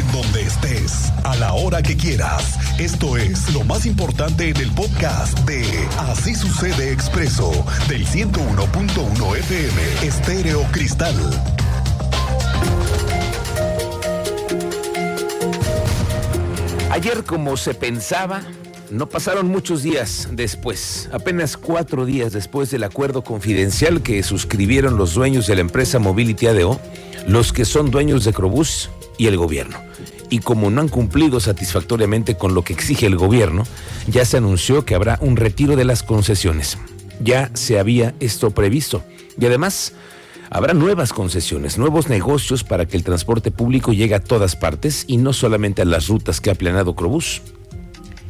en donde estés, a la hora que quieras. Esto es lo más importante en el podcast de Así sucede expreso del 101.1 FM Estéreo Cristal. Ayer, como se pensaba, no pasaron muchos días después, apenas cuatro días después del acuerdo confidencial que suscribieron los dueños de la empresa Mobility ADO, los que son dueños de Crobús y el gobierno. Y como no han cumplido satisfactoriamente con lo que exige el gobierno, ya se anunció que habrá un retiro de las concesiones. Ya se había esto previsto. Y además, habrá nuevas concesiones, nuevos negocios para que el transporte público llegue a todas partes y no solamente a las rutas que ha planeado Crobús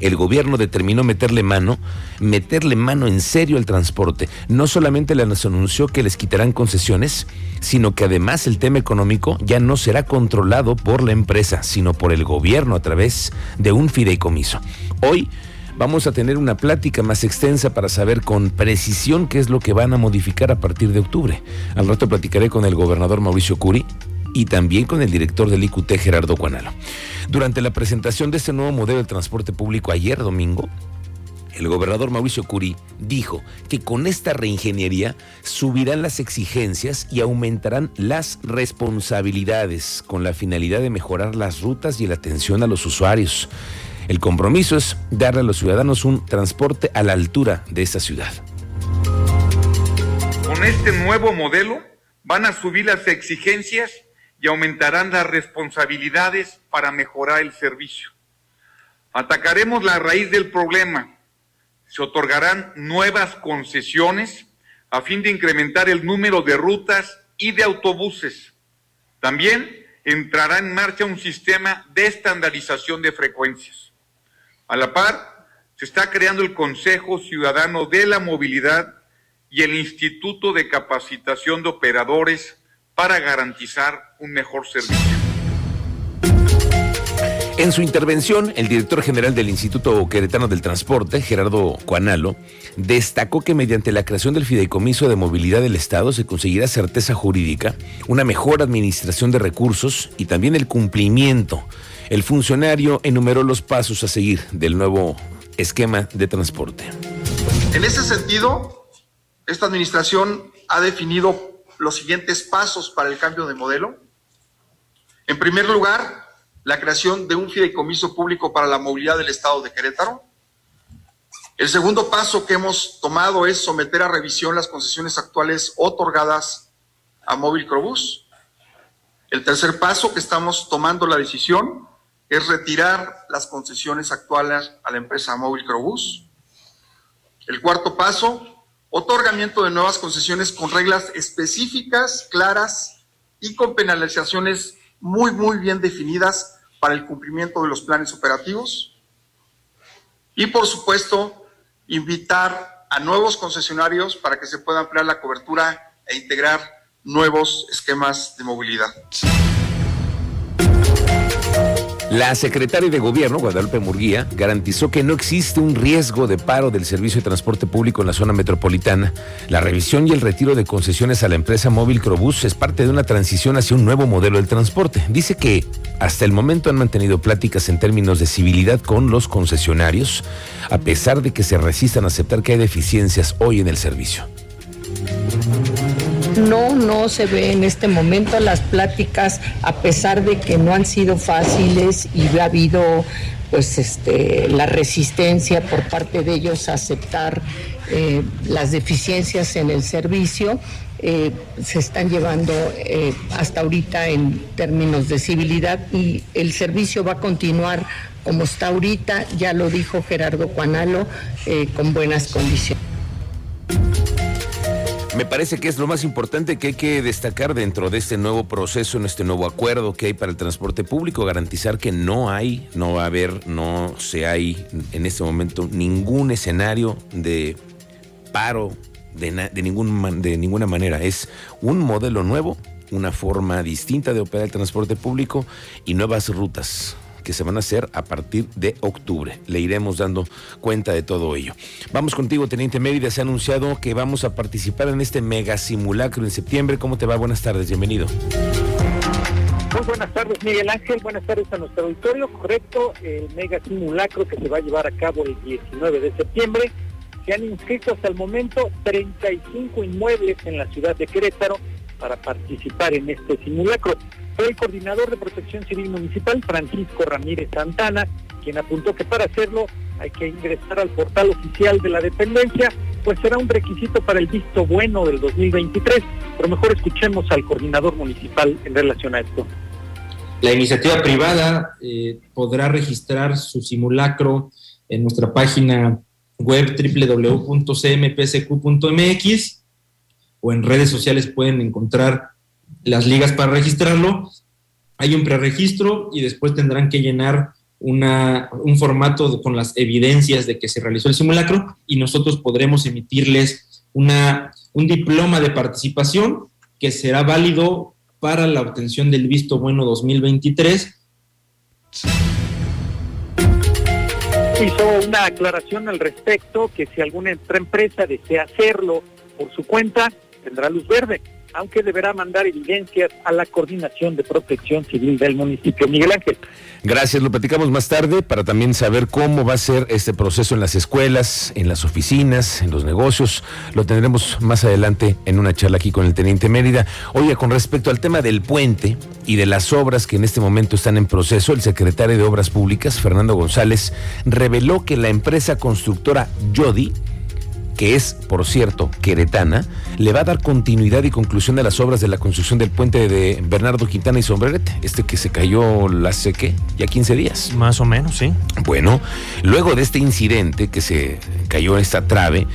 el gobierno determinó meterle mano, meterle mano en serio al transporte. No solamente les anunció que les quitarán concesiones, sino que además el tema económico ya no será controlado por la empresa, sino por el gobierno a través de un fideicomiso. Hoy vamos a tener una plática más extensa para saber con precisión qué es lo que van a modificar a partir de octubre. Al rato platicaré con el gobernador Mauricio Curi y también con el director del IQT, Gerardo Cuanalo. Durante la presentación de este nuevo modelo de transporte público ayer domingo, el gobernador Mauricio Curi dijo que con esta reingeniería subirán las exigencias y aumentarán las responsabilidades con la finalidad de mejorar las rutas y la atención a los usuarios. El compromiso es darle a los ciudadanos un transporte a la altura de esta ciudad. Con este nuevo modelo van a subir las exigencias y aumentarán las responsabilidades para mejorar el servicio. Atacaremos la raíz del problema. Se otorgarán nuevas concesiones a fin de incrementar el número de rutas y de autobuses. También entrará en marcha un sistema de estandarización de frecuencias. A la par, se está creando el Consejo Ciudadano de la Movilidad y el Instituto de Capacitación de Operadores para garantizar un mejor servicio. En su intervención, el director general del Instituto Queretano del Transporte, Gerardo Cuanalo, destacó que mediante la creación del Fideicomiso de Movilidad del Estado se conseguirá certeza jurídica, una mejor administración de recursos y también el cumplimiento. El funcionario enumeró los pasos a seguir del nuevo esquema de transporte. En ese sentido, esta administración ha definido los siguientes pasos para el cambio de modelo. En primer lugar, la creación de un fideicomiso público para la movilidad del Estado de Querétaro. El segundo paso que hemos tomado es someter a revisión las concesiones actuales otorgadas a Móvil Crobús. El tercer paso que estamos tomando la decisión es retirar las concesiones actuales a la empresa Móvil Crobús. El cuarto paso otorgamiento de nuevas concesiones con reglas específicas, claras y con penalizaciones muy, muy bien definidas para el cumplimiento de los planes operativos. Y por supuesto, invitar a nuevos concesionarios para que se pueda ampliar la cobertura e integrar nuevos esquemas de movilidad. La secretaria de Gobierno, Guadalupe Murguía, garantizó que no existe un riesgo de paro del servicio de transporte público en la zona metropolitana. La revisión y el retiro de concesiones a la empresa móvil Crobús es parte de una transición hacia un nuevo modelo del transporte. Dice que hasta el momento han mantenido pláticas en términos de civilidad con los concesionarios, a pesar de que se resistan a aceptar que hay deficiencias hoy en el servicio. No, no se ve en este momento las pláticas, a pesar de que no han sido fáciles y ha habido pues este la resistencia por parte de ellos a aceptar eh, las deficiencias en el servicio. Eh, se están llevando eh, hasta ahorita en términos de civilidad y el servicio va a continuar como está ahorita, ya lo dijo Gerardo Cuanalo, con buenas condiciones. Me parece que es lo más importante que hay que destacar dentro de este nuevo proceso, en este nuevo acuerdo que hay para el transporte público, garantizar que no hay, no va a haber, no se hay en este momento ningún escenario de paro de, de, ningún, de ninguna manera. Es un modelo nuevo, una forma distinta de operar el transporte público y nuevas rutas que se van a hacer a partir de octubre. Le iremos dando cuenta de todo ello. Vamos contigo, Teniente Mérida. Se ha anunciado que vamos a participar en este mega simulacro en septiembre. ¿Cómo te va? Buenas tardes, bienvenido. Muy buenas tardes, Miguel Ángel. Buenas tardes a nuestro auditorio. Correcto, el mega simulacro que se va a llevar a cabo el 19 de septiembre. Se han inscrito hasta el momento 35 inmuebles en la ciudad de Querétaro para participar en este simulacro. El coordinador de protección civil municipal, Francisco Ramírez Santana, quien apuntó que para hacerlo hay que ingresar al portal oficial de la dependencia, pues será un requisito para el visto bueno del 2023. Pero mejor escuchemos al coordinador municipal en relación a esto. La iniciativa privada eh, podrá registrar su simulacro en nuestra página web www.cmpsq.mx o en redes sociales pueden encontrar las ligas para registrarlo. Hay un preregistro y después tendrán que llenar una, un formato con las evidencias de que se realizó el simulacro y nosotros podremos emitirles una, un diploma de participación que será válido para la obtención del visto bueno 2023. Hizo una aclaración al respecto que si alguna empresa desea hacerlo por su cuenta, tendrá luz verde aunque deberá mandar evidencias a la Coordinación de Protección Civil del municipio. Miguel Ángel. Gracias, lo platicamos más tarde para también saber cómo va a ser este proceso en las escuelas, en las oficinas, en los negocios. Lo tendremos más adelante en una charla aquí con el Teniente Mérida. Oye, con respecto al tema del puente y de las obras que en este momento están en proceso, el secretario de Obras Públicas, Fernando González, reveló que la empresa constructora Yodi que es, por cierto, queretana, le va a dar continuidad y conclusión a las obras de la construcción del puente de Bernardo Quintana y Sombrerete, este que se cayó hace qué, ya 15 días. Más o menos, sí. Bueno, luego de este incidente que se cayó en esta trave,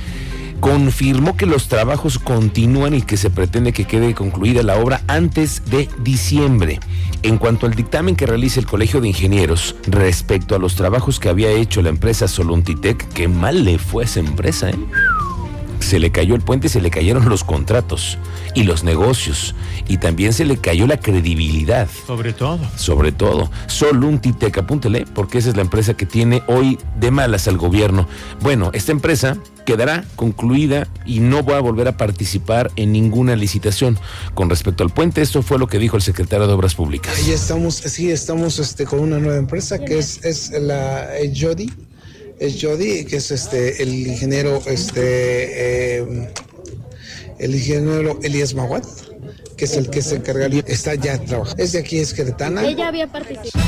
confirmó que los trabajos continúan y que se pretende que quede concluida la obra antes de diciembre. En cuanto al dictamen que realiza el Colegio de Ingenieros respecto a los trabajos que había hecho la empresa Soluntitec, qué mal le fue a esa empresa, ¿eh? Se le cayó el puente, se le cayeron los contratos y los negocios y también se le cayó la credibilidad. Sobre todo. Sobre todo. Soluntitec, apúntele, porque esa es la empresa que tiene hoy de malas al gobierno. Bueno, esta empresa quedará concluida y no va a volver a participar en ninguna licitación. Con respecto al puente, esto fue lo que dijo el secretario de Obras Públicas. Ahí estamos, sí, estamos este, con una nueva empresa que es, es la Jody es Jody, que es este el ingeniero este eh, el ingeniero Elías Maguad, que es el que se encargaría, está ya trabajando. Es de aquí, es queretana. Ella había participado.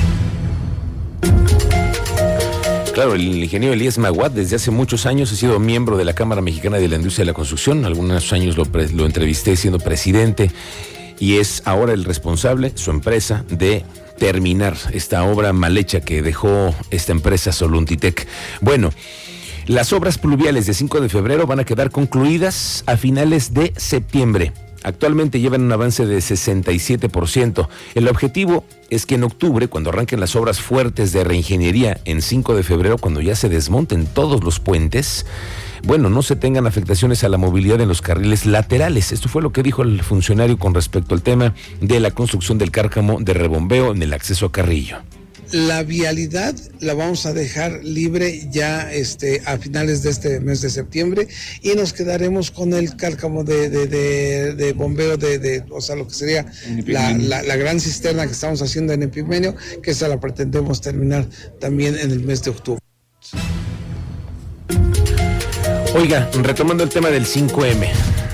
Claro, el ingeniero Elías Maguad desde hace muchos años ha sido miembro de la Cámara Mexicana de la Industria de la Construcción. Algunos años lo, lo entrevisté siendo presidente y es ahora el responsable, su empresa, de terminar esta obra mal hecha que dejó esta empresa Soluntitec. Bueno. Las obras pluviales de 5 de febrero van a quedar concluidas a finales de septiembre. Actualmente llevan un avance de 67%. El objetivo es que en octubre, cuando arranquen las obras fuertes de reingeniería, en 5 de febrero, cuando ya se desmonten todos los puentes, bueno, no se tengan afectaciones a la movilidad en los carriles laterales. Esto fue lo que dijo el funcionario con respecto al tema de la construcción del cárcamo de rebombeo en el acceso a Carrillo. La vialidad la vamos a dejar libre ya este, a finales de este mes de septiembre y nos quedaremos con el cárcamo de, de, bombeo de, o sea, lo que sería la, la, gran cisterna que estamos haciendo en Epimenio, que esa la pretendemos terminar también en el mes de octubre. Oiga, retomando el tema del 5M,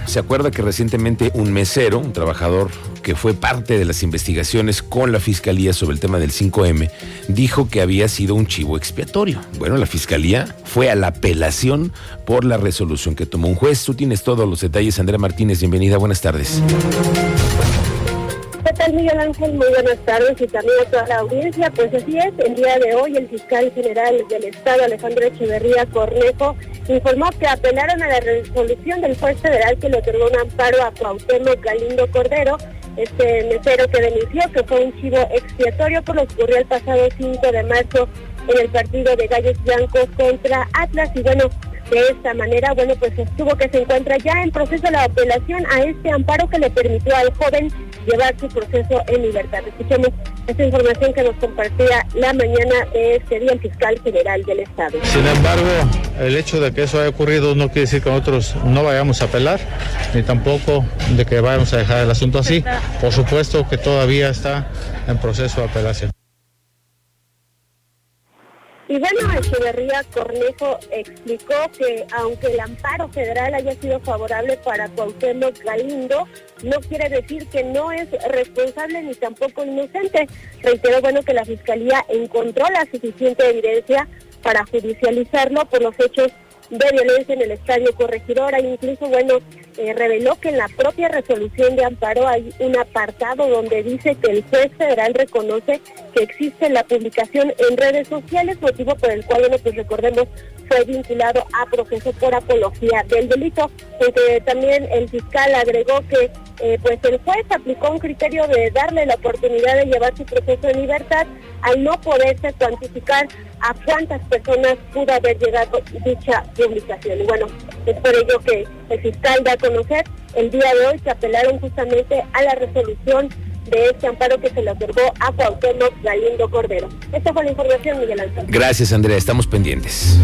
¿se acuerda que recientemente un mesero, un trabajador que fue parte de las investigaciones con la fiscalía sobre el tema del 5M, dijo que había sido un chivo expiatorio? Bueno, la fiscalía fue a la apelación por la resolución que tomó un juez. Tú tienes todos los detalles, Andrea Martínez, bienvenida, buenas tardes. ¿Qué tal, Miguel Ángel? Muy buenas tardes y también a toda la audiencia. Pues así es, el día de hoy el fiscal general del Estado, Alejandro Echeverría Cornejo, informó que apelaron a la resolución del juez federal que le otorgó un amparo a Cuauhtémoc Galindo Cordero, este mesero que denunció que fue un chivo expiatorio por lo que ocurrió el pasado 5 de marzo en el partido de Gallos Blancos contra Atlas. Y bueno, De esta manera, bueno, pues estuvo que se encuentra ya en proceso la apelación a este amparo que le permitió al joven llevar su proceso en libertad. Escuchemos esta información que nos compartía la mañana de este día el fiscal general del Estado. Sin embargo, el hecho de que eso haya ocurrido no quiere decir que nosotros no vayamos a apelar, ni tampoco de que vayamos a dejar el asunto así. Por supuesto que todavía está en proceso de apelación. Y bueno, Echeverría Cornejo explicó que aunque el amparo federal haya sido favorable para Cuauhtémoc Galindo, no quiere decir que no es responsable ni tampoco inocente. Reiteró bueno que la Fiscalía encontró la suficiente evidencia para judicializarlo por los hechos de violencia en el Estadio Corregidora. Incluso, bueno, eh, reveló que en la propia resolución de amparo hay un apartado donde dice que el juez federal reconoce que existe la publicación en redes sociales, motivo por el cual, bueno, pues recordemos, fue vinculado a proceso por apología del delito. Porque también el fiscal agregó que eh, pues el juez aplicó un criterio de darle la oportunidad de llevar su proceso en libertad al no poderse cuantificar a cuántas personas pudo haber llegado dicha publicación. Y bueno, es por ello que el fiscal da a conocer el día de hoy que apelaron justamente a la resolución de este amparo que se le otorgó a Cuauhtémoc Galindo Cordero. Esta fue la información, Miguel Ángel. Gracias, Andrea. Estamos pendientes.